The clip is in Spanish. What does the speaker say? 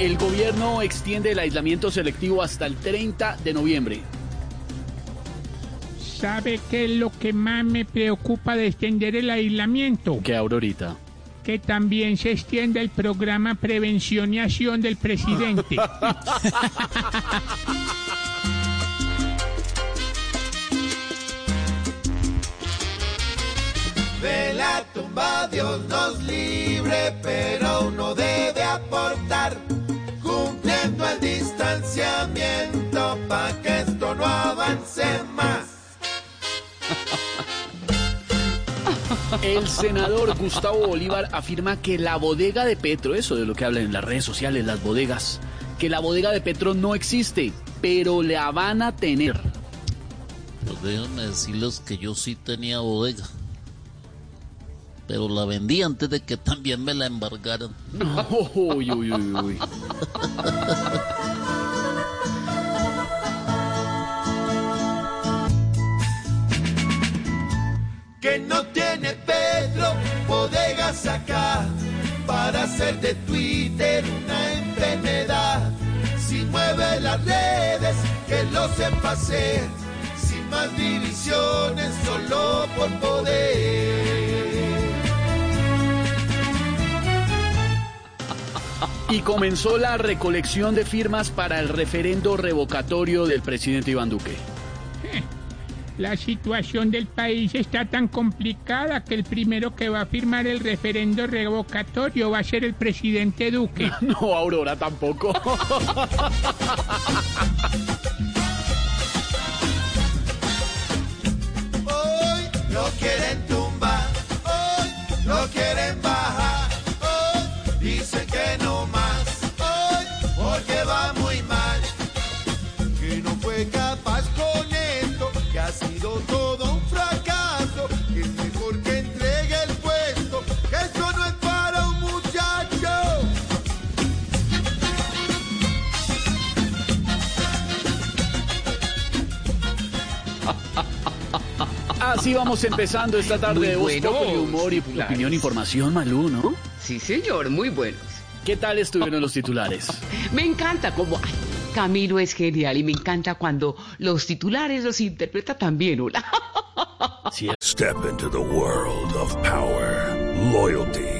El gobierno extiende el aislamiento selectivo hasta el 30 de noviembre. ¿Sabe qué es lo que más me preocupa de extender el aislamiento? ¿Qué Aurorita? Que también se extienda el programa Prevención y Acción del presidente. De la tumba Dios nos libre, pero el distanciamiento para que esto no avance más. El senador Gustavo Bolívar afirma que la bodega de Petro, eso de lo que hablan en las redes sociales, las bodegas, que la bodega de Petro no existe, pero la van a tener. Pues déjenme decirles que yo sí tenía bodega. Pero la vendí antes de que también me la embargaran. Uy, uy, uy, uy. Que no tiene Pedro bodegas acá para hacer de Twitter una enfermedad. Si mueve las redes, que lo sepa hacer. Sin más divisiones, solo por poder. Y comenzó la recolección de firmas para el referendo revocatorio del presidente Iván Duque. La situación del país está tan complicada que el primero que va a firmar el referendo revocatorio va a ser el presidente Duque. No, Aurora tampoco. Hoy lo quieren tumbar, Así vamos empezando esta tarde de bueno, humor y titulares. opinión, información, Malú, ¿no? Sí, señor, muy buenos. ¿Qué tal estuvieron los titulares? Me encanta como ay, Camilo es genial y me encanta cuando los titulares los interpreta también, hola. Step into the world of power, loyalty,